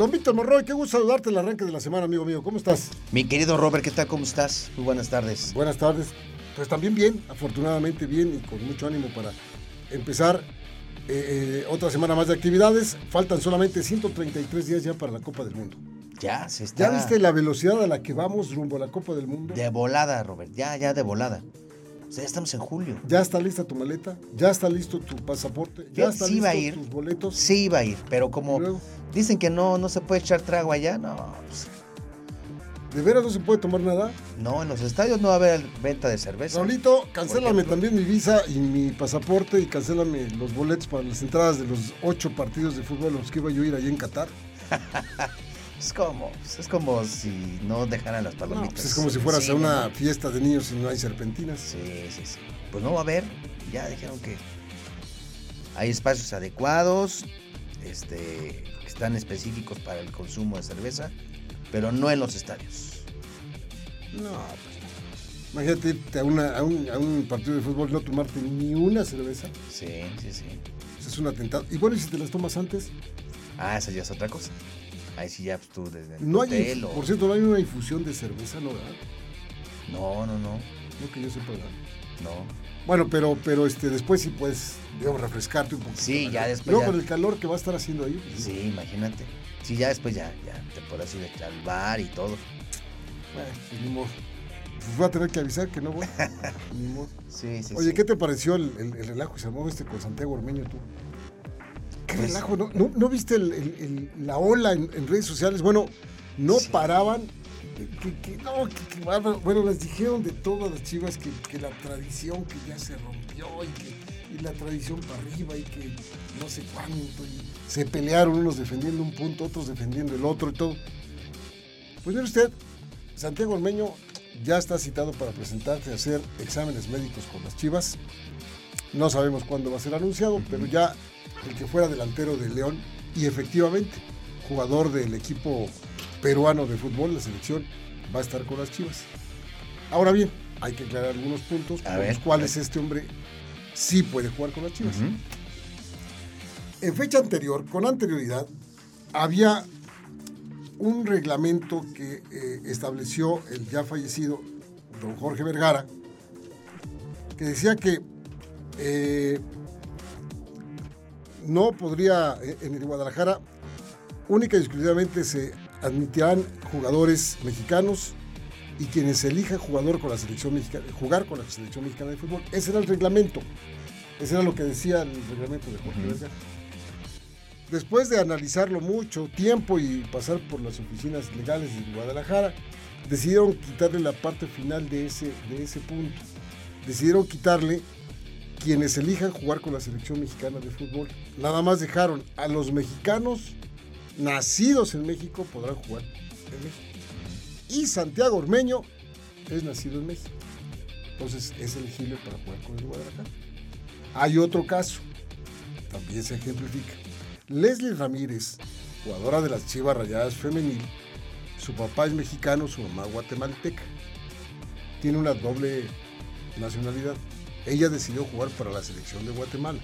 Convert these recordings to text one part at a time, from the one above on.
Don Víctor Morroy, qué gusto saludarte en el arranque de la semana, amigo mío. ¿Cómo estás? Mi querido Robert, ¿qué tal? ¿Cómo estás? Muy buenas tardes. Buenas tardes. Pues también bien, afortunadamente bien y con mucho ánimo para empezar eh, eh, otra semana más de actividades. Faltan solamente 133 días ya para la Copa del Mundo. Ya, se está. ¿Ya viste la velocidad a la que vamos rumbo a la Copa del Mundo? De volada, Robert. Ya, ya de volada. O sea, ya estamos en julio. ¿Ya está lista tu maleta? ¿Ya está listo tu pasaporte? ¿Ya está sí listo va a ir. tus boletos? Sí iba a ir, pero como dicen que no, no se puede echar trago allá, no. pues, ¿De veras no se puede tomar nada? no, en los estadios no va a haber venta de cerveza. Raulito, cancélame también mi visa y mi pasaporte y cancélame los boletos para las entradas de los ocho partidos de fútbol a los que iba yo a ir allí en Qatar. Es como, es como si no dejaran las No, palomitas. pues es como si fueras Sí, a una no. fiesta de niños y no hay serpentinas. Sí, sí, sí. Pues no va a haber. Ya dijeron que hay espacios adecuados, este, que están específicos para el consumo de cerveza, pero no en los estadios. No, pues. Imagínate irte a, una- a un, a un partido de fútbol no tomarte ni una cerveza. Sí, sí, sí. Pues es un atentado. Y bueno, ¿y si te las tomas antes? Ah, esa ya es otra cosa. Ahí sí ya pues, tú desde el No hay, hotel inf- o- por cierto, no hay una infusión de cerveza, ¿no? ¿verdad? No, no, no, No que yo sepa, ¿verdad? no. Bueno, pero, pero este, después sí puedes, digamos, refrescarte un poquito. Sí, ya después Luego ya- con el calor que va a estar haciendo ahí. pues, Sí, imagínate. Sí, ya después ya, ya te podrás ir al bar y todo. Bueno, pues ni modo. Pues voy a tener que avisar que no voy. ni modo. Sí, sí, Oye, sí. ¿qué te pareció el, el- el relajo que se armó este con Santiago Ormeño tú? ¿Qué Pues- relajo? ¿No, no, no viste el- el- el- la ola en, en redes sociales? Bueno, no Sí. paraban. Que, que- no, que, bueno, les dijeron de todas las chivas que, la tradición que ya se rompió y que y la tradición para arriba y que no sé cuánto. y se pelearon unos defendiendo un punto, otros defendiendo el otro y todo. Pues mire usted, Santiago Ormeño ya está citado para presentarse a hacer exámenes médicos con las Chivas. No sabemos cuándo va a ser anunciado, pero ya el que fuera delantero de León y efectivamente jugador del equipo peruano de fútbol, la selección, va a estar con las Chivas. Ahora bien, hay que aclarar algunos puntos A por ver, los cuales este hombre sí puede jugar con las Chivas. En fecha anterior, con anterioridad, había un reglamento que eh, estableció el ya fallecido don Jorge Vergara, que decía que eh, no podría, eh, en el Guadalajara, única y exclusivamente se admitirán jugadores mexicanos y quienes elijan jugador con la selección mexicana, jugar con la selección mexicana de fútbol. Ese era el reglamento. Ese era lo que decía el reglamento de Jorge Vergara. Después de analizarlo mucho tiempo y pasar por las oficinas legales de Guadalajara, decidieron quitarle la parte final de ese, de ese punto. Decidieron quitarle quienes elijan jugar con la selección mexicana de fútbol. Nada más dejaron a los mexicanos nacidos en México podrán jugar en México. Y Santiago Ormeño es nacido en México. Entonces es elegible para jugar con el Guadalajara. Hay otro caso, también se ejemplifica. Leslie Ramírez, jugadora de las Chivas Rayadas Femenil, su papá es mexicano, su mamá guatemalteca. Tiene una doble nacionalidad. Ella decidió jugar para la selección de Guatemala,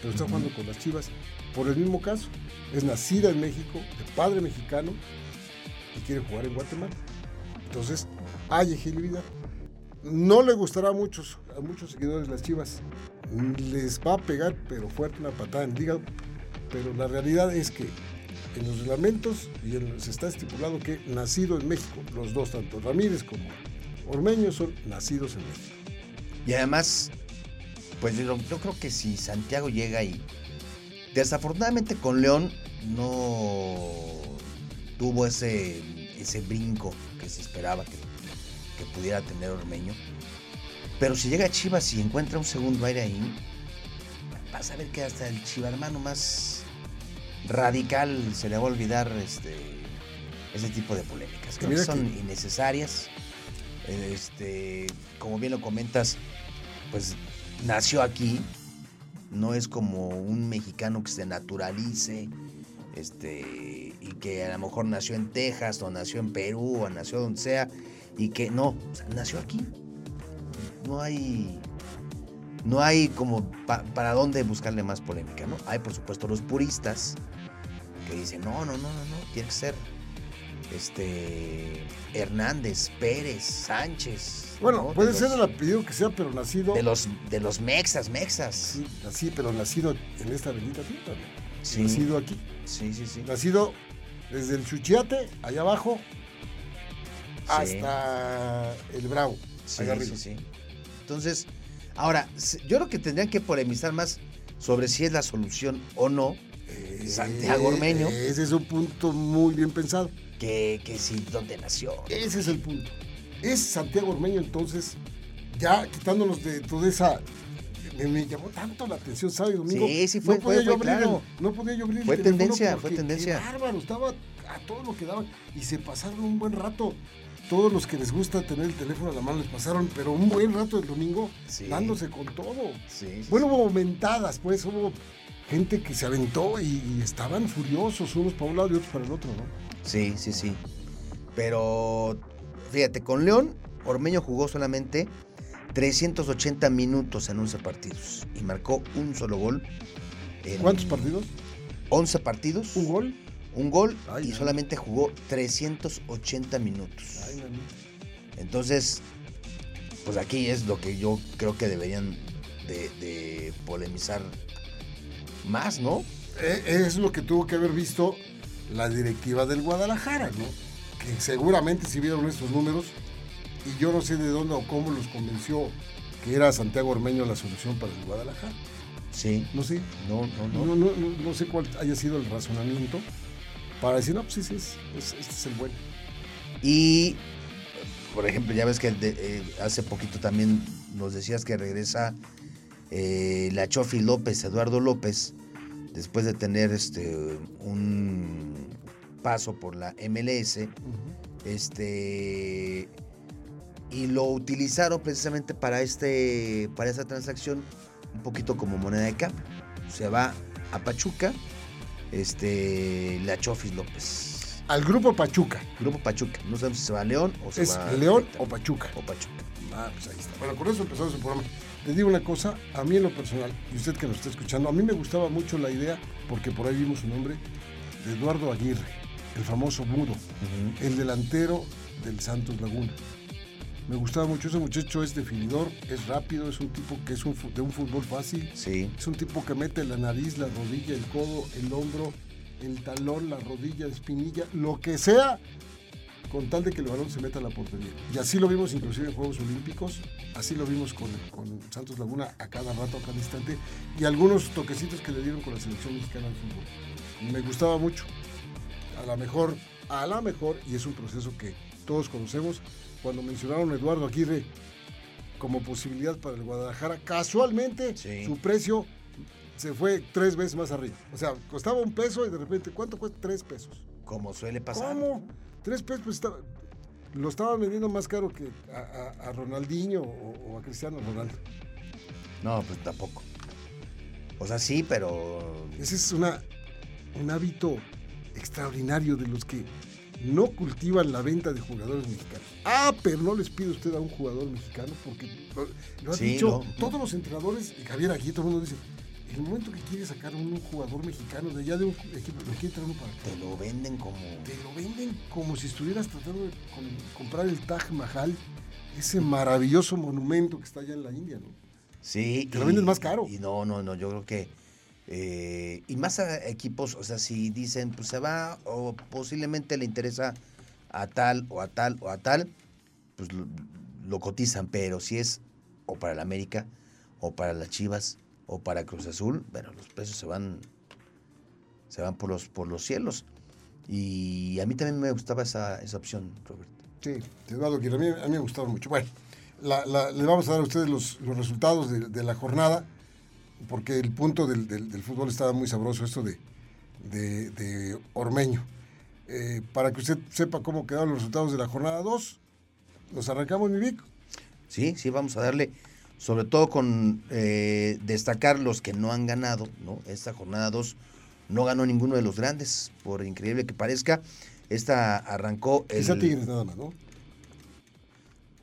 pero está jugando con las Chivas por el mismo caso. Es nacida en México, de padre mexicano, y quiere jugar en Guatemala. Entonces, hay elegibilidad. No le gustará a muchos, a muchos seguidores de las Chivas. Les va a pegar, pero fuerte, una patada en el hígado. Pero la realidad es que en los reglamentos y en- se está estipulado que nacido en México, los dos, tanto Ramírez como Ormeño, son nacidos en México. Y además, pues yo, yo creo que si Santiago llega y desafortunadamente con León no tuvo ese, ese brinco que se esperaba que, que pudiera tener Ormeño. Pero si llega a Chivas y encuentra un segundo aire ahí, vas a ver que hasta el Chiva hermano más radical se le va a olvidar este, ese tipo de polémicas. Creo que son que- innecesarias. Este, como bien lo comentas, pues nació aquí, no es como un mexicano que se naturalice, este, y que a lo mejor nació en Texas, o nació en Perú, o nació donde sea, y que no, o sea, nació aquí. No hay, no hay como pa- para dónde buscarle más polémica, ¿no? Hay por supuesto los puristas que dicen, no, no, no, no, no, tiene que ser este Hernández, Pérez, Sánchez. Bueno, ¿no? puede De ser los- el apellido que sea, pero nacido. de los de los mexas, mexas. Sí, así, pero nacido en esta bendita. ¿no? Sí. Nacido aquí. Sí, sí, sí. Nacido desde el Chuchiate, allá abajo, Sí. hasta el Bravo, Sí, allá arriba. sí, sí. Entonces, ahora, yo creo que tendrían que polemizar más sobre si es la solución o no Eh, Santiago Ormeño. Ese es un punto muy bien pensado. Que, que si dónde nació. Ese es el punto. Es Santiago Ormeño, entonces, ya quitándonos de toda esa. Me, me llamó tanto la atención sábado y domingo. Sí, sí, fue- no podía fue- yo fue abrir claro. el, No podía yo abrir Fue tendencia, porque fue tendencia. Bárbaro, estaba a todo lo que daban. Y se pasaron un buen rato. Todos los que les gusta tener el teléfono a la mano les pasaron, pero un buen rato el domingo Sí. dándose con todo. Sí, sí, Bueno, hubo aumentadas, pues, hubo gente que se aventó y, y estaban furiosos, unos para un lado y otros para el otro, ¿no? Sí, sí, sí. Pero fíjate, con León, Ormeño jugó solamente 380 minutos en 11 partidos y marcó un solo gol. en ¿Cuántos partidos? 11 partidos. ¿Un gol? Un gol Ay, y solamente jugó 380 minutos. Ay. Entonces, pues aquí es lo que yo creo que deberían de, de polemizar más, ¿no? Eh, Es lo que tuvo que haber visto la directiva del Guadalajara, ¿no? Que seguramente si vieron estos números, y yo no sé de dónde o cómo los convenció que era Santiago Ormeño la solución para el Guadalajara. Sí. No sé, No, no, no, no. no, no, no sé cuál haya sido el razonamiento para decir, no, pues sí, sí, es, es- este es el bueno. Y, por ejemplo, ya ves que de- eh, hace poquito también nos decías que regresa eh, la Chofi López, Eduardo López, después de tener este un paso por la MLS, este y lo utilizaron precisamente para este para esa transacción un poquito como moneda de cambio. Se va a Pachuca, este la Chofis López. Al grupo Pachuca. Grupo Pachuca. No sabemos si se va a León o se ¿Es va León o Pachuca? o Pachuca. Ah, pues ahí está. Bueno, con eso empezamos el programa. Te digo una cosa, a mí en lo personal, y usted que nos está escuchando, a mí me gustaba mucho la idea, porque por ahí vimos su nombre, de Eduardo Aguirre, el famoso Mudo, el delantero del Santos Laguna. Me gustaba mucho ese muchacho, es definidor, es rápido, es un tipo que es un de un fútbol fácil, Sí. es un tipo que mete la nariz, la rodilla, el codo, el hombro, el talón, la rodilla, la espinilla, lo que sea, con tal de que el balón se meta a la portería. Y así lo vimos inclusive en Juegos Olímpicos, así lo vimos con, con Santos Laguna a cada rato, a cada instante, y algunos toquecitos que le dieron con la selección mexicana de fútbol. Me gustaba mucho. A la mejor, a la mejor, y es un proceso que todos conocemos, cuando mencionaron a Eduardo Aguirre como posibilidad para el Guadalajara, casualmente Sí. su precio se fue tres veces más arriba. O sea, costaba un peso y de repente, ¿cuánto cuesta? Tres pesos. Como suele pasar. ¿Cómo? Tres pesos, pues estaba- lo estaban vendiendo más caro que a, a- a Ronaldinho o, o a Cristiano Ronaldo. No, pues tampoco. O sea, sí, pero. Ese es una, un hábito extraordinario de los que no cultivan la venta de jugadores mexicanos. Ah, pero no les pide usted a un jugador mexicano porque lo, han Sí, dicho no. todos los entrenadores, y Javier aquí todo el mundo dice, el momento que quiere sacar un jugador mexicano de allá de un equipo, lo quiere traer uno para acá. Te lo venden como. Te lo venden como si estuvieras tratando de comprar el Taj Mahal, ese maravilloso monumento que está allá en la India, ¿no? Sí. Te lo venden más caro. Y no, no, no, yo creo que. eh, y más a equipos, o sea, si dicen, pues se va o posiblemente le interesa a tal o a tal o a tal, pues lo, lo cotizan, pero si es o para el América o para las Chivas o para Cruz Azul, bueno, los precios se van se van por los por los cielos. Y a mí también me gustaba esa, esa opción, Robert. Sí, Eduardo Aguirre, a mí, a mí me gustaron mucho. Bueno, la- la- les vamos a dar a ustedes los, los resultados de, de la jornada, porque el punto del, del- del fútbol estaba muy sabroso, esto de, de, de Ormeño. Eh, para que usted sepa cómo quedaron los resultados de la jornada 2, nos arrancamos, mi Vic. Sí, sí, vamos a darle, sobre todo con eh, destacar los que no han ganado, ¿no? Esta jornada 2 no ganó ninguno de los grandes, por increíble que parezca. Esta arrancó el... Quizá Tigres nada más, ¿no?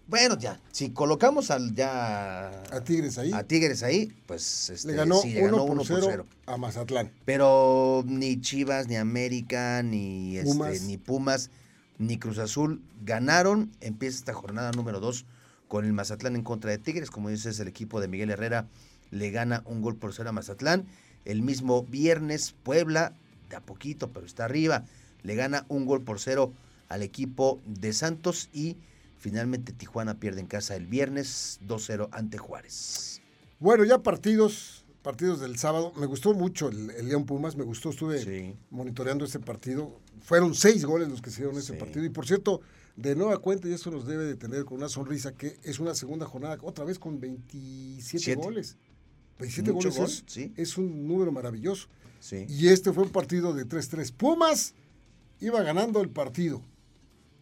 Bueno, ya, si colocamos al ya A Tigres ahí. a Tigres ahí, pues este, le ganó, sí, le ganó 1 por 0 0. a Mazatlán. Pero ni Chivas, ni América, ni este, ni Pumas, ni Cruz Azul ganaron. Empieza esta jornada número 2 con el Mazatlán en contra de Tigres. Como dices, el equipo de Miguel Herrera le gana un gol por cero a Mazatlán. El mismo viernes, Puebla, de a poquito, pero está arriba, le gana un gol por cero al equipo de Santos y finalmente Tijuana pierde en casa el viernes 2-0 ante Juárez. Bueno, ya partidos, partidos del sábado. Me gustó mucho el, el León Pumas, me gustó, estuve Sí. monitoreando ese partido. Fueron seis goles los que se dieron en ese partido. Y por cierto, de nueva cuenta, y eso nos debe de tener con una sonrisa, que es una segunda jornada, otra vez con 27 Siete. goles. 27 Mucho goles gol, es, sí. es un número maravilloso. Sí. Y este fue un partido de 3-3. Pumas iba ganando el partido,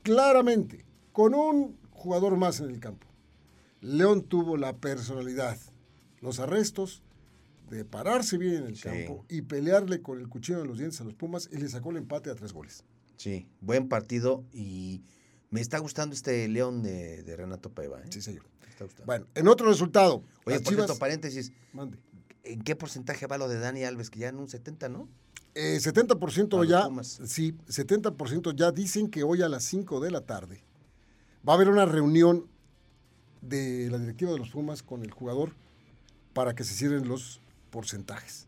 claramente, con un jugador más en el campo. León tuvo la personalidad, los arrestos, de pararse bien en el Sí. campo y pelearle con el cuchillo en los dientes a los Pumas y le sacó el empate a tres goles. Sí, buen partido y me está gustando este León de, de Renato Paiva. ¿eh? Sí, señor. Me está gustando. Bueno, en otro resultado, Oye, por Chivas- cierto, paréntesis, mande. ¿en qué porcentaje va lo de Dani Alves? Que ya en un 70, ¿no? Eh, 70% A los ya, Pumas. sí, 70% ya dicen que hoy a las 5 de la tarde va a haber una reunión de la directiva de los Pumas con el jugador para que se cierren los porcentajes.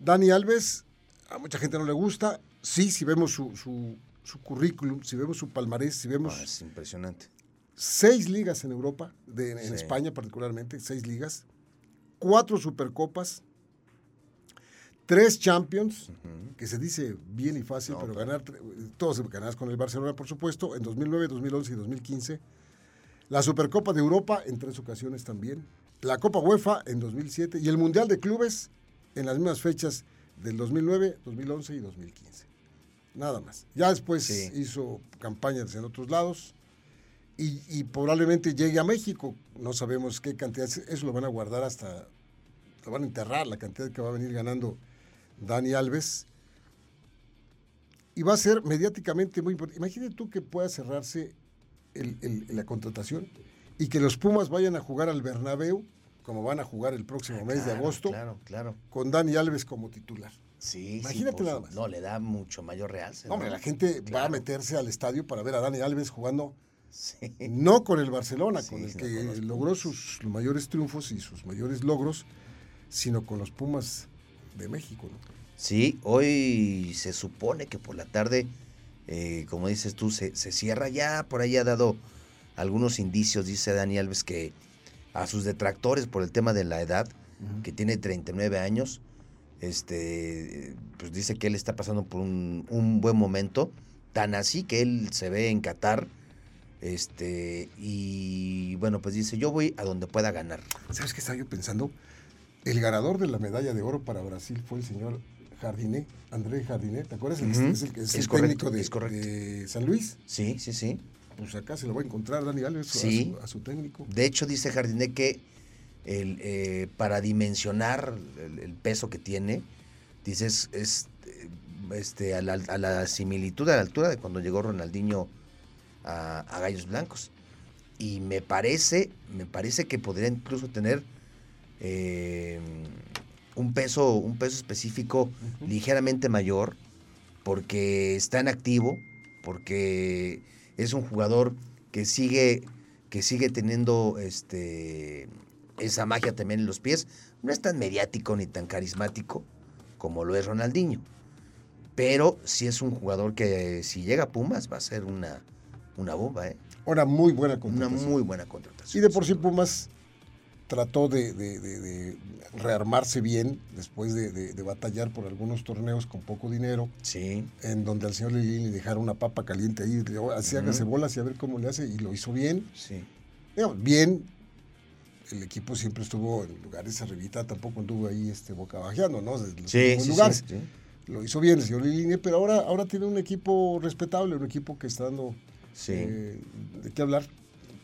Dani Alves, a mucha gente no le gusta, sí, si vemos su, su- su currículum, si vemos su palmarés, si vemos Ah, es impresionante. seis ligas en Europa, de- en Sí. España particularmente, seis ligas, cuatro supercopas, tres champions, que se dice bien y fácil, No, pero ganar, todos ganadas con el Barcelona, por supuesto, en 2009, 2011 y 2015. La Supercopa de Europa en tres ocasiones también. La Copa UEFA en 2007 y el Mundial de Clubes en las mismas fechas del 2009, 2011 y 2015. Nada más. Ya después Sí. hizo campañas en otros lados y, y probablemente llegue a México. No sabemos qué cantidad. Eso lo van a guardar hasta. Lo van a enterrar, la cantidad que va a venir ganando Dani Alves. Y va a ser mediáticamente muy importante. Imagínate tú que pueda cerrarse el- el- la contratación y que los Pumas vayan a jugar al Bernabéu, como van a jugar el próximo mes de agosto, Claro, claro. con Dani Alves como titular. Sí, Imagínate sí, nada más. No, le da mucho mayor realce. Hombre, ¿no? la gente va a meterse al estadio para ver a Dani Alves jugando Sí. no con el Barcelona, Sí, con el que con logró sus mayores triunfos y sus mayores logros, sino con los Pumas de México. ¿no? Sí, hoy se supone que por la tarde, eh, como dices tú, se, se cierra ya. Por ahí ha dado algunos indicios, dice Dani Alves, que a sus detractores por el tema de la edad, que tiene 39 años, este, pues dice que él está pasando por un, un buen momento, tan así que él se ve en Qatar, este, y bueno, pues dice, yo voy a donde pueda ganar. ¿Sabes qué estaba yo pensando? El ganador de la medalla de oro para Brasil fue el señor Jardiné, André Jardiné, ¿te acuerdas? Es el, Es correcto, técnico de, es correcto. de San Luis. Sí, sí, sí. Pues acá se lo va a encontrar Dani Alves a Sí. su- a, su, técnico. De hecho, dice Jardiné que el, eh, para dimensionar el, el peso que tiene, dice, es, es, este, a, la, a la similitud, a la altura de cuando llegó Ronaldinho a, a Gallos Blancos. Y me parece, me parece que podría incluso tener eh, un peso, un peso específico ligeramente mayor, porque está en activo, porque es un jugador que sigue, que sigue teniendo este, esa magia también en los pies. No es tan mediático ni tan carismático como lo es Ronaldinho. Pero sí es un jugador que si llega a Pumas va a ser una, una bomba, ¿eh? Una muy buena Una contratación. muy buena contratación. Y de por sí Pumas trató de, de- de- de rearmarse bien después de, batallar por algunos torneos con poco dinero, Sí, en donde al señor Lilín le dejaron una papa caliente ahí, así Ujú. hágase bolas y a ver cómo le hace, y lo hizo bien. sí. Bien, el equipo siempre estuvo en lugares arribita, tampoco anduvo ahí este, boca bajeando, ¿no? Desde los Sí, sí, lugares. sí. Lo hizo bien el señor pero ahora, ahora tiene un equipo respetable, un equipo que está dando Sí. eh, de qué hablar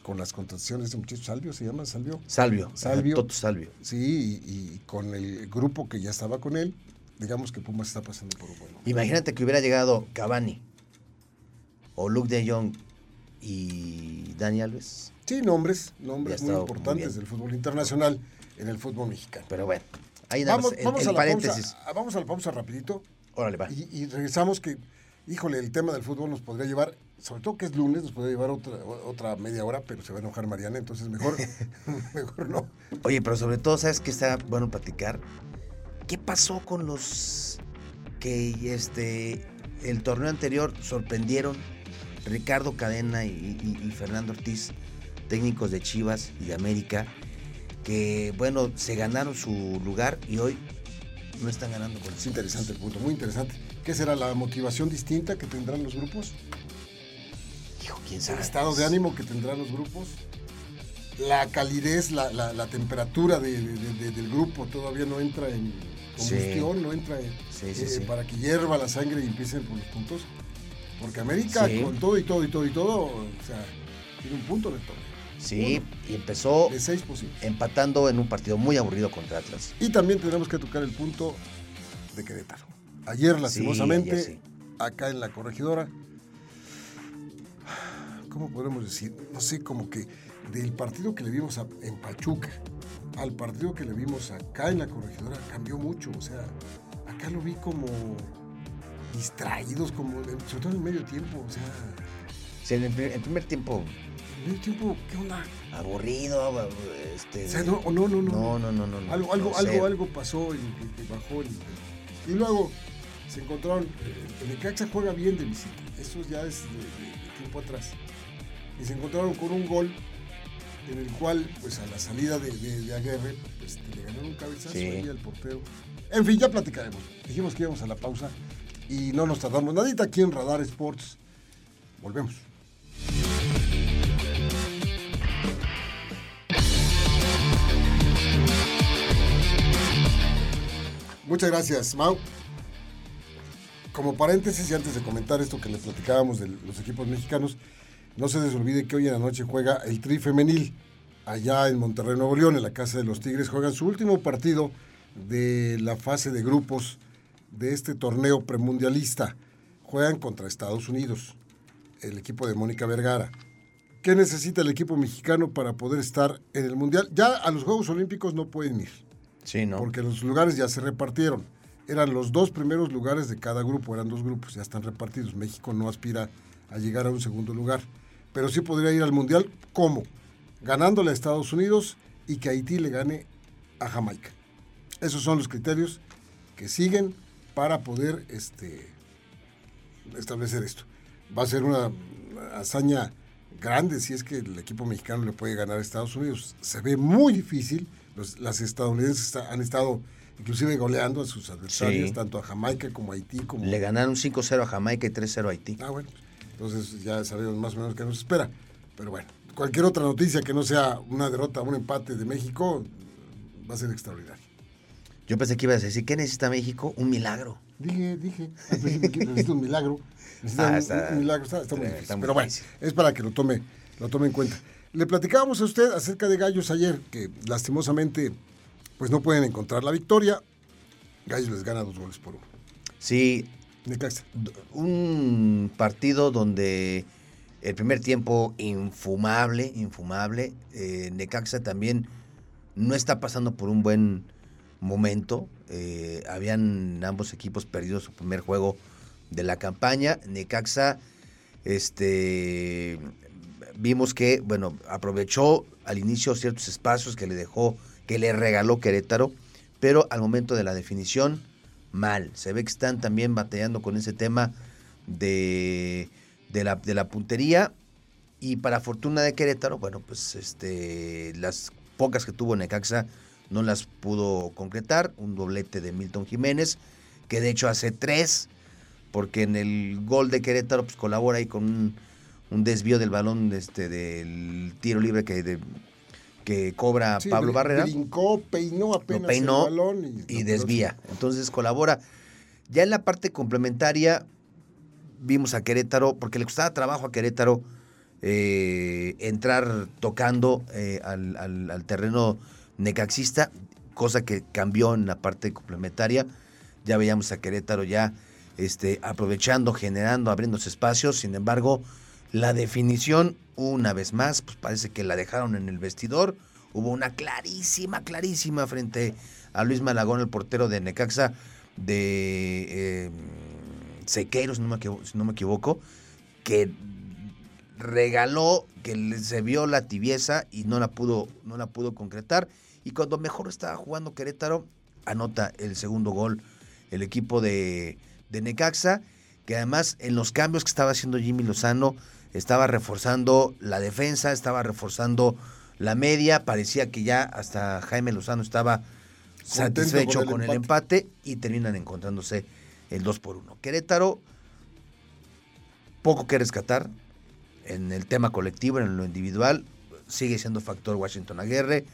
con las contrataciones de muchacho Salvio, se llama Salvio. Salvio. Salvio. Toto Salvio. Sí, y, y con el grupo que ya estaba con él, digamos que Pumas está pasando por un buen momento. Imagínate que hubiera llegado Cavani o Luke de Jong y Dani Alves. Sí, nombres, nombres muy importantes del fútbol internacional en el fútbol mexicano. Pero bueno, ahí vamos, el, vamos a la paréntesis. Pausa, vamos a la pausa rapidito. Órale, va. Y, y, regresamos que, híjole, el tema del fútbol nos podría llevar, sobre todo que es lunes, nos podría llevar otra, otra media hora, pero se va a enojar Mariana, entonces mejor, mejor no. Oye, pero sobre todo, ¿sabes qué está bueno platicar? ¿Qué pasó con los que este el torneo anterior sorprendieron? Ricardo Cadena y, Fernando Ortiz, técnicos de Chivas y de América, que bueno, se ganaron su lugar y hoy no están ganando con Es interesante el punto, muy interesante. ¿Qué será la motivación distinta que tendrán los grupos? Hijo, quién sabe. El estado de ánimo que tendrán los grupos. La calidez, la, temperatura del grupo todavía no entra en combustión, no entra en, eh, para que hierva la sangre y empiecen por los puntos. Porque América, con todo y todo y todo y todo, o sea, tiene un punto de todo. Sí, y empezó de seis posibles. empatando en un partido muy aburrido contra Atlas. Y también tenemos que tocar el punto de Querétaro. Ayer, lastimosamente, acá en la corregidora, ¿cómo podemos decir? No sé, como que del partido que le vimos en Pachuca al partido que le vimos acá en la corregidora cambió mucho. O sea, acá lo vi como distraídos, como, sobre todo en el medio tiempo, o sea... Sí, en el primer, tiempo... medio tiempo, ¿qué onda? Aburrido, este... O sea, no, no, no, no. No, no, no. algo, algo, algo, algo pasó y, bajó. y luego se encontraron... Eh, el Necaxa juega bien de visita, eso ya es de, tiempo atrás. Y se encontraron con un gol en el cual, pues a la salida de, de, Aguirre, pues, le ganaron un cabezazo ahí al portero. En fin, ya platicaremos. Dijimos que íbamos a la pausa y no nos tardamos nadita aquí en Radar Sports. Volvemos. Muchas gracias, Mau. Como paréntesis y antes de comentar esto que le platicábamos de los equipos mexicanos, no se les olvide que hoy en la noche juega el Tri Femenil allá en Monterrey, Nuevo León, en la Casa de los Tigres. Juegan su último partido de la fase de grupos de este torneo premundialista. Juegan contra Estados Unidos, el equipo de Mónica Vergara. ¿Qué necesita el equipo mexicano para poder estar en el Mundial? Ya a los Juegos Olímpicos no pueden ir. Sí, ¿no? Porque los lugares ya se repartieron. Eran los dos primeros lugares de cada grupo, eran dos grupos, ya están repartidos. México no aspira a llegar a un segundo lugar. Pero sí podría ir al Mundial, ¿cómo? Ganándole a Estados Unidos y que Haití le gane a Jamaica. Esos son los criterios que siguen para poder este, establecer esto. Va a ser una hazaña grande si es que el equipo mexicano le puede ganar a Estados Unidos. Se ve muy difícil. Las estadounidenses han estado inclusive goleando a sus adversarios, tanto a Jamaica como a Haití. Como... Le ganaron 5-0 a Jamaica y 3-0 a Haití. Ah, bueno. Entonces ya sabemos más o menos qué nos espera. Pero bueno, cualquier otra noticia que no sea una derrota, un empate de México, va a ser extraordinario. Yo pensé que ibas a decir, ¿qué necesita México? Un milagro. Dije, dije, necesita un milagro. Necesita ah, está, un, milagro, está, muy difícil. Pero bueno, es para que lo tome, lo tome en cuenta. Le platicábamos a usted acerca de Gallos ayer, que lastimosamente pues no pueden encontrar la victoria. Gallos les gana dos goles por uno. Sí. Necaxa. Un partido donde el primer tiempo infumable, infumable. Eh, Necaxa también no está pasando por un buen momento. Eh, habían ambos equipos perdido su primer juego de la campaña. Necaxa, este, vimos que, bueno, aprovechó al inicio ciertos espacios que le dejó, que le regaló Querétaro, pero al momento de la definición, mal. Se ve que están también batallando con ese tema de, de, la, de la puntería. Y para fortuna de Querétaro, bueno, pues este, las pocas que tuvo Necaxa no las pudo concretar. Un doblete de Milton Jiménez, que de hecho hace tres, porque en el gol de Querétaro pues, colabora ahí con un, desvío del balón este, del tiro libre que, que cobra Pablo Barrera. Brincó, peinó apenas el balón y, desvía. Entonces colabora. Ya en la parte complementaria vimos a Querétaro, porque le costaba trabajo a Querétaro eh, entrar tocando eh, al, al terreno necaxista, cosa que cambió en la parte complementaria. Ya veíamos a Querétaro ya este, aprovechando, generando, abriéndose espacios. Sin embargo, La definición, una vez más, pues parece que la dejaron en el vestidor. Hubo una clarísima, clarísima frente a Luis Malagón, el portero de Necaxa, de eh, no me, si no me equivoco, que regaló, que se vio la tibieza y no la pudo, no la pudo concretar. Y cuando mejor estaba jugando Querétaro, anota el segundo gol el equipo de Necaxa, que además en los cambios que estaba haciendo Jimmy Lozano, estaba reforzando la defensa, estaba reforzando la media, parecía que ya hasta Jaime Lozano estaba satisfecho con, el, empate. y terminan encontrándose el 2 por 1. Querétaro, poco que rescatar en el tema colectivo, en lo individual, sigue siendo factor Washington Aguirre.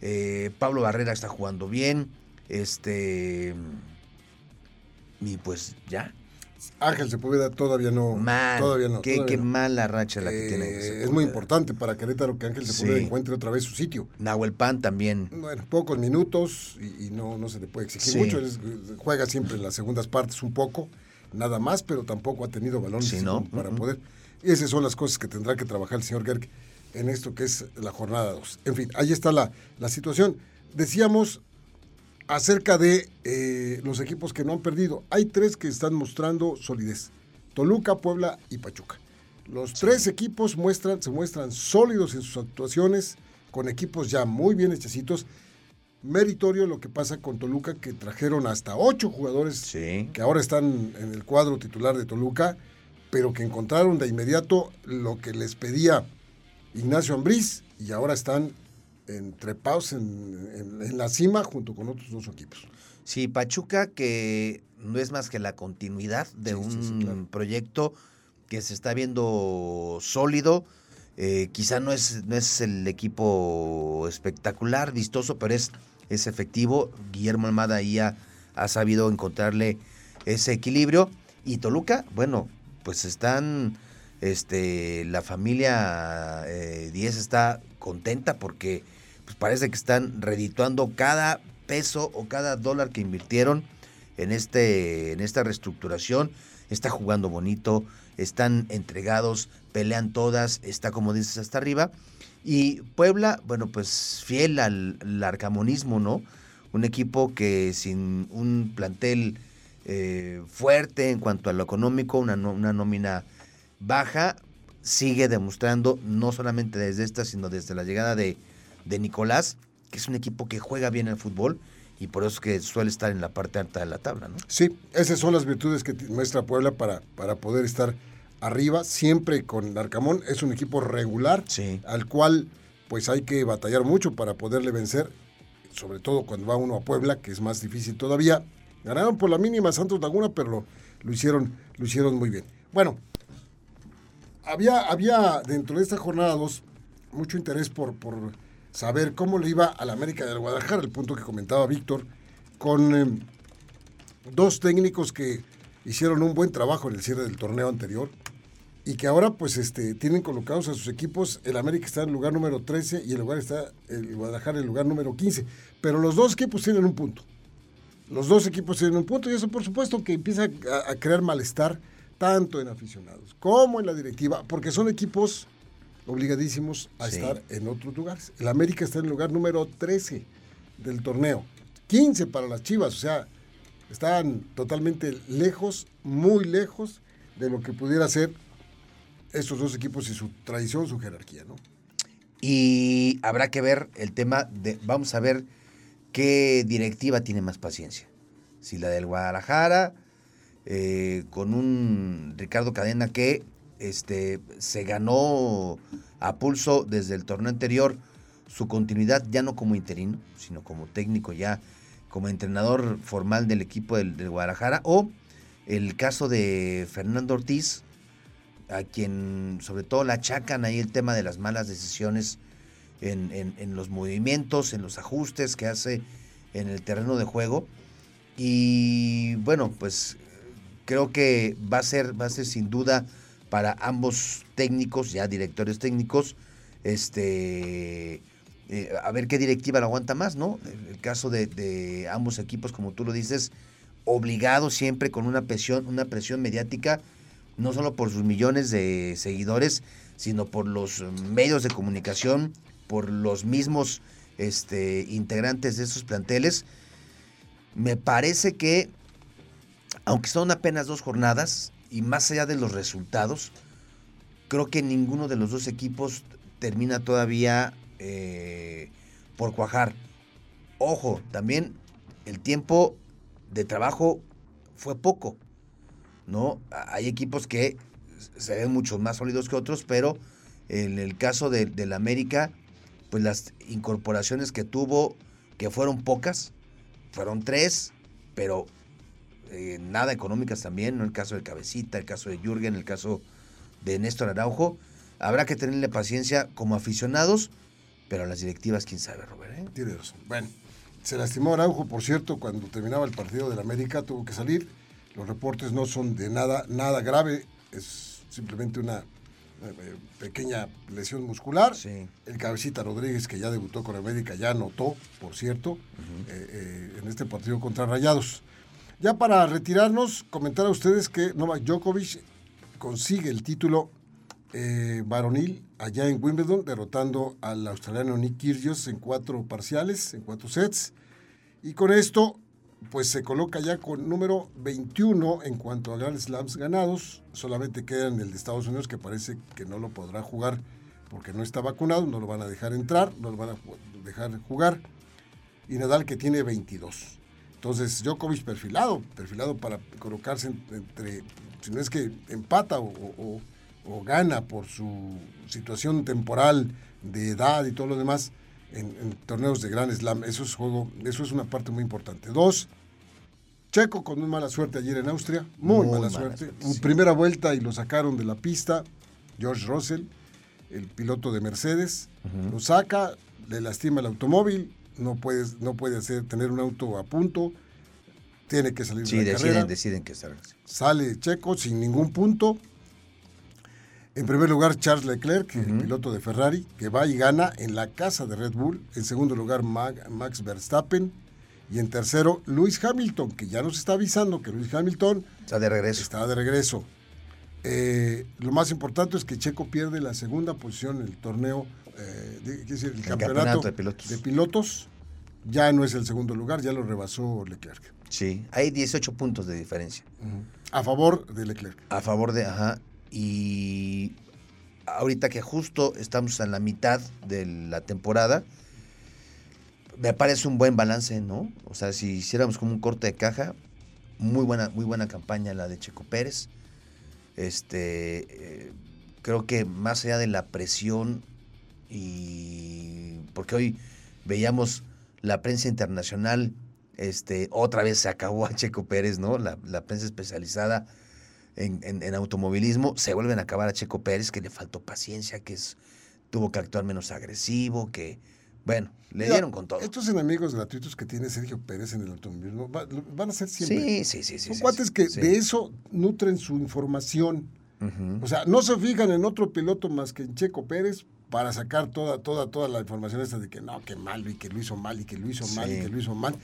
Eh, Pablo Barrera está jugando bien. Este. Y pues ya. Ángel Sepúlveda todavía no. todavía no. Qué, mala racha la que tiene. Eh, es muy importante para Querétaro que Ángel Sepúlveda encuentre otra vez su sitio. Nahuel Pan también. Bueno, pocos minutos y, no, no se le puede exigir mucho. juega siempre en las segundas partes un poco, nada más, pero tampoco ha tenido balones para poder. Y esas son las cosas que tendrá que trabajar el señor Gerg en esto que es la jornada 2. En fin, ahí está la, la situación. Decíamos, acerca de eh, los equipos que no han perdido. Hay tres que están mostrando solidez. Toluca, Puebla y Pachuca. Los tres equipos muestran, se muestran sólidos en sus actuaciones, con equipos ya muy bien hechecitos. Meritorio lo que pasa con Toluca, que trajeron hasta ocho jugadores que ahora están en el cuadro titular de Toluca, pero que encontraron de inmediato lo que les pedía Ignacio Ambriz y ahora están trepados en, en, la cima junto con otros dos equipos. Sí, Pachuca que no es más que la continuidad de un proyecto que se está viendo sólido. Eh, quizá no es, no es el equipo espectacular, vistoso, pero es, es efectivo. Guillermo Almada ahí ha, sabido encontrarle ese equilibrio. Y Toluca, bueno, pues están, este, la familia 10 eh, está contenta porque pues parece que están redituando cada peso o cada dólar que invirtieron en, este, en esta reestructuración. Está jugando bonito, están entregados, pelean todas, está como dices hasta arriba. Y Puebla, bueno, pues fiel al, arcamonismo, ¿no? Un equipo que sin un plantel eh, fuerte en cuanto a lo económico, una, una nómina baja, sigue demostrando, no solamente desde esta, sino desde la llegada de, de Nicolás, que es un equipo que juega bien el fútbol y por eso que suele estar en la parte alta de la tabla, ¿no? Sí, esas son las virtudes que muestra Puebla para, para poder estar arriba, siempre con Arcamón. Es un equipo regular, al cual pues hay que batallar mucho para poderle vencer, sobre todo cuando va uno a Puebla, que es más difícil todavía. Ganaron por la mínima Santos Laguna, pero lo, lo hicieron, lo hicieron muy bien. Bueno, había, había dentro de esta jornada dos mucho interés por, por saber cómo le iba al América del Guadalajara, el punto que comentaba Víctor, con em, dos técnicos que hicieron un buen trabajo en el cierre del torneo anterior y que ahora pues este, tienen colocados a sus equipos, el América está en lugar número 13 y el lugar está el Guadalajara en el lugar número 15, pero los dos equipos tienen un punto. Los dos equipos tienen un punto y eso por supuesto que empieza a, a crear malestar tanto en aficionados como en la directiva, porque son equipos obligadísimos a estar en otros lugares. El América está en el lugar número 13 del torneo, 15 para las Chivas, o sea, están totalmente lejos, muy lejos de lo que pudiera ser estos dos equipos y su tradición, su jerarquía, ¿no? Y habrá que ver el tema de, vamos a ver qué directiva tiene más paciencia. Si la del Guadalajara, eh, con un Ricardo Cadena que este, se ganó a pulso desde el torneo anterior su continuidad ya no como interino, sino como técnico ya, como entrenador formal del equipo del, Guadalajara, o el caso de Fernando Ortiz, a quien sobre todo le achacan ahí el tema de las malas decisiones en, los movimientos, en los ajustes que hace en el terreno de juego. Y bueno, pues creo que va a ser, va a ser sin duda para ambos técnicos, ya directores técnicos, este, eh, a ver qué directiva lo aguanta más, ¿no? El, caso de, ambos equipos, como tú lo dices, obligados siempre con una presión, una presión mediática no solo por sus millones de seguidores, sino por los medios de comunicación, por los mismos este, integrantes de esos planteles. Me parece que, aunque son apenas dos jornadas, y más allá de los resultados, creo que ninguno de los dos equipos termina todavía eh, por cuajar. Ojo, también el tiempo de trabajo fue poco. ¿no? Hay equipos que se ven mucho más sólidos que otros, pero en el caso de, del América, pues las incorporaciones que tuvo, que fueron pocas, fueron tres, pero eh, nada económicas también, ¿no? El caso de Cabecita, el caso de Jürgen, el caso de Néstor Araujo. Habrá que tenerle paciencia como aficionados, pero las directivas, quién sabe, Robert. ¿eh? Tiene razón. Bueno, se lastimó Araujo, por cierto, cuando terminaba el partido del América, tuvo que salir. Los reportes no son de nada, nada grave, es simplemente una eh, pequeña lesión muscular. El cabecita Rodríguez, que ya debutó con América, ya anotó, por cierto, en este partido contra Rayados. Ya para retirarnos, comentar a ustedes que Novak Djokovic consigue el título eh, varonil allá en Wimbledon, derrotando al australiano Nick Kyrgios en cuatro parciales, en cuatro sets. Y con esto, pues se coloca ya con número 21 en cuanto a Grand Slams ganados. Solamente queda en el de Estados Unidos, que parece que no lo podrá jugar porque no está vacunado, no lo van a dejar entrar, no lo van a dejar jugar. Y Nadal que tiene 22. Entonces, Djokovic perfilado, perfilado para colocarse entre, si no es que empata o, gana por su situación temporal de edad y todo lo demás en, torneos de Gran Slam. Eso es, juego, eso es una parte muy importante. Dos, Checo con muy mala suerte ayer en Austria, muy, mala, suerte. Primera vuelta y lo sacaron de la pista, George Russell, el piloto de Mercedes, lo saca, le lastima el automóvil, no, puedes, no puede hacer, tener un auto a punto, tiene que salir de la deciden, carrera. deciden que salga. Sale Checo sin ningún punto. En primer lugar, Charles Leclerc, el piloto de Ferrari, que va y gana en la casa de Red Bull. En segundo lugar, Max Verstappen. Y en tercero, Luis Hamilton, que ya nos está avisando que Luis Hamilton está de regreso. Está de regreso. Eh, lo más importante es que Checo pierde la segunda posición en el torneo eh, el, campeonato, de, pilotos. Ya no es el segundo lugar, ya lo rebasó Leclerc. Sí, hay 18 puntos de diferencia. A favor de Leclerc. A favor de, ajá. Y ahorita que justo estamos en la mitad de la temporada, me parece un buen balance, ¿no? O sea, si hiciéramos como un corte de caja, muy buena, muy buena campaña la de Checo Pérez. Este, eh, creo que más allá de la presión y porque hoy veíamos la prensa internacional, este, otra vez se acabó a Checo Pérez, ¿no? La, prensa especializada en, automovilismo, se vuelven a acabar a Checo Pérez, que le faltó paciencia, que es, tuvo que actuar menos agresivo, que, bueno, le dieron con todo. Estos enemigos gratuitos que tiene Sergio Pérez en el automovilismo van a ser siempre. Sí, sí, sí. Son cuates que de eso nutren su información. O sea, no se fijan en otro piloto más que en Checo Pérez para sacar toda, toda, toda la información esta de que no, que mal, y que lo hizo mal, y que lo hizo mal, y que lo hizo mal.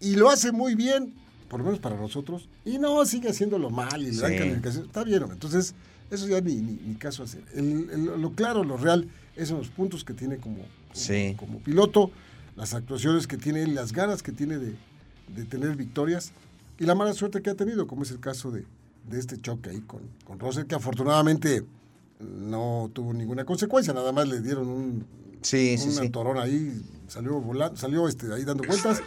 Y lo hace muy bien, por lo menos para nosotros, y no, sigue haciéndolo mal, y le dan calificación. Está bien, entonces, eso ya ni, ni, caso hacer. lo claro, lo real, esos son los puntos que tiene como, como, piloto, las actuaciones que tiene, las ganas que tiene de, de, tener victorias, y la mala suerte que ha tenido, como es el caso de, de este choque ahí con, con que afortunadamente no tuvo ninguna consecuencia, nada más le dieron un, sí, torón ahí, salió volando, salió este, ahí dando vueltas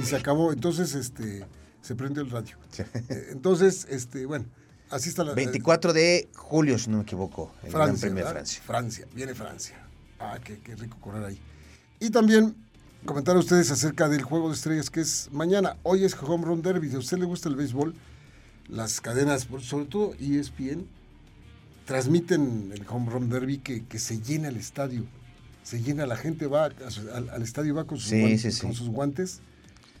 y se acabó. Entonces, este, se prendió el radio. Eh, entonces, este, bueno, así está la. 24 de julio, si no me equivoco, en Francia, Gran Francia. Francia, viene Francia. Ah, qué, qué rico correr ahí. Y también comentar a ustedes acerca del juego de estrellas que es mañana. Hoy es Home Run Derby. Si a usted le gusta el béisbol, las cadenas, sobre todo ESPN, transmiten el home run derby que, que se llena el estadio. Se llena, la gente va al, estadio, va con sus, guantes, con sus guantes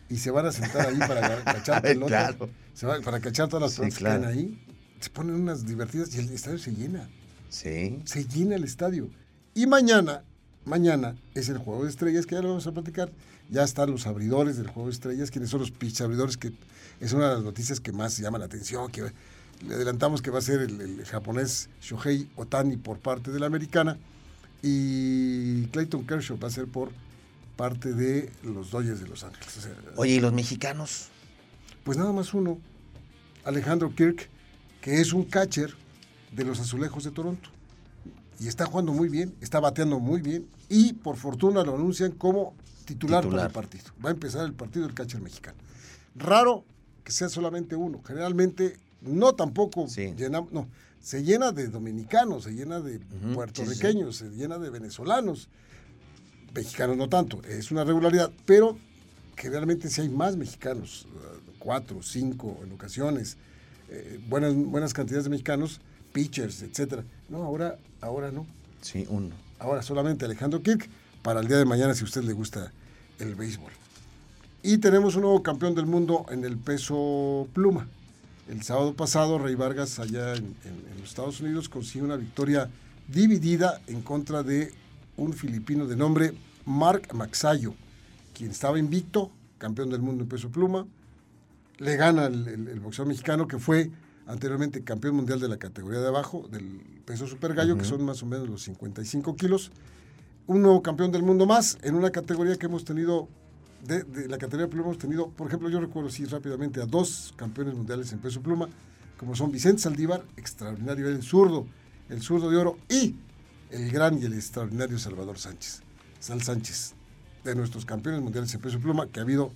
y se van a sentar ahí para cachar pelotas. Se va, para cachar todas las pelotas que están ahí. Se ponen unas divertidas y el estadio se llena. Sí. Se llena el estadio. Y mañana, mañana es el juego de estrellas que ya lo vamos a platicar. Ya están los abridores del juego de estrellas. ¿Quiénes son los pitch abridores? Que es una de las noticias que más llama la atención. Que Le adelantamos que va a ser el, el japonés Shohei Otani por parte de la americana y Clayton Kershaw va a ser por parte de los Dodgers de Los Ángeles. O sea, Oye, ¿y los mexicanos? pues nada más uno, Alejandro Kirk, que es un catcher de los Azulejos de Toronto. Y está jugando muy bien, está bateando muy bien y por fortuna lo anuncian como titular, Titular. para el partido. Va a empezar el partido del catcher mexicano. Raro que sea solamente uno. Generalmente no tampoco Sí. no, se llena de dominicanos, se llena de puertorriqueños, se llena de venezolanos. Mexicanos no tanto, es una regularidad, pero generalmente sí hay más mexicanos, eh, cuatro, cinco en ocasiones, eh, buenas, buenas cantidades de mexicanos, pitchers, etcétera. No, ahora, ahora no. Sí, uno. Ahora solamente Alejandro Kirk para el día de mañana si a usted le gusta el béisbol. Y tenemos un nuevo campeón del mundo en el peso pluma. El sábado pasado, Rey Vargas, allá en, en- en los Estados Unidos, consiguió una victoria dividida en contra de un filipino de nombre Mark Maxayo, quien estaba invicto, campeón del mundo en peso pluma. Le gana el, el- el boxeador mexicano que fue anteriormente campeón mundial de la categoría de abajo, del peso super gallo, que son más o menos los 55 kilos. Un nuevo campeón del mundo más en una categoría que hemos tenido, de, de la categoría de pluma hemos tenido, por ejemplo, yo recuerdo sí rápidamente a dos campeones mundiales en peso pluma, como son Vicente Saldívar, extraordinario, el zurdo, el zurdo de oro, y el gran y el extraordinario Salvador Sánchez, Sal Sánchez, de nuestros campeones mundiales en peso pluma, que ha habido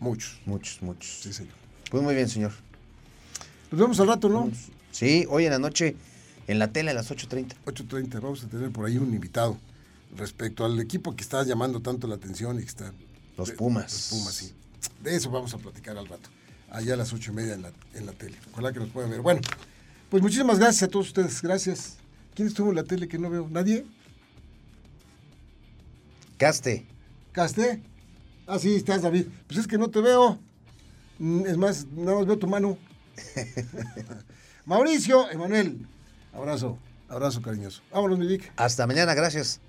muchos. Muchos, muchos. Sí, señor. Pues muy bien, señor. Nos vemos al rato, ¿no? Sí, hoy en la noche en la tele a las 8.30. 8.30, vamos a tener por ahí un invitado respecto al equipo que está llamando tanto la atención y que está... Los Pumas. Los Pumas, sí. De eso vamos a platicar al rato, allá a las ocho y media en la, en la tele. Ojalá que nos puedan ver. Bueno, pues muchísimas gracias a todos ustedes, gracias. ¿Quién estuvo en la tele que no veo? ¿Nadie? Caste. ¿Casté? Ah, sí, estás, David. Pues es que no te veo. Mm, Es más, nada más veo tu mano. Mauricio, Emanuel. Abrazo, abrazo cariñoso. Vámonos, mi Vic. Hasta mañana, gracias.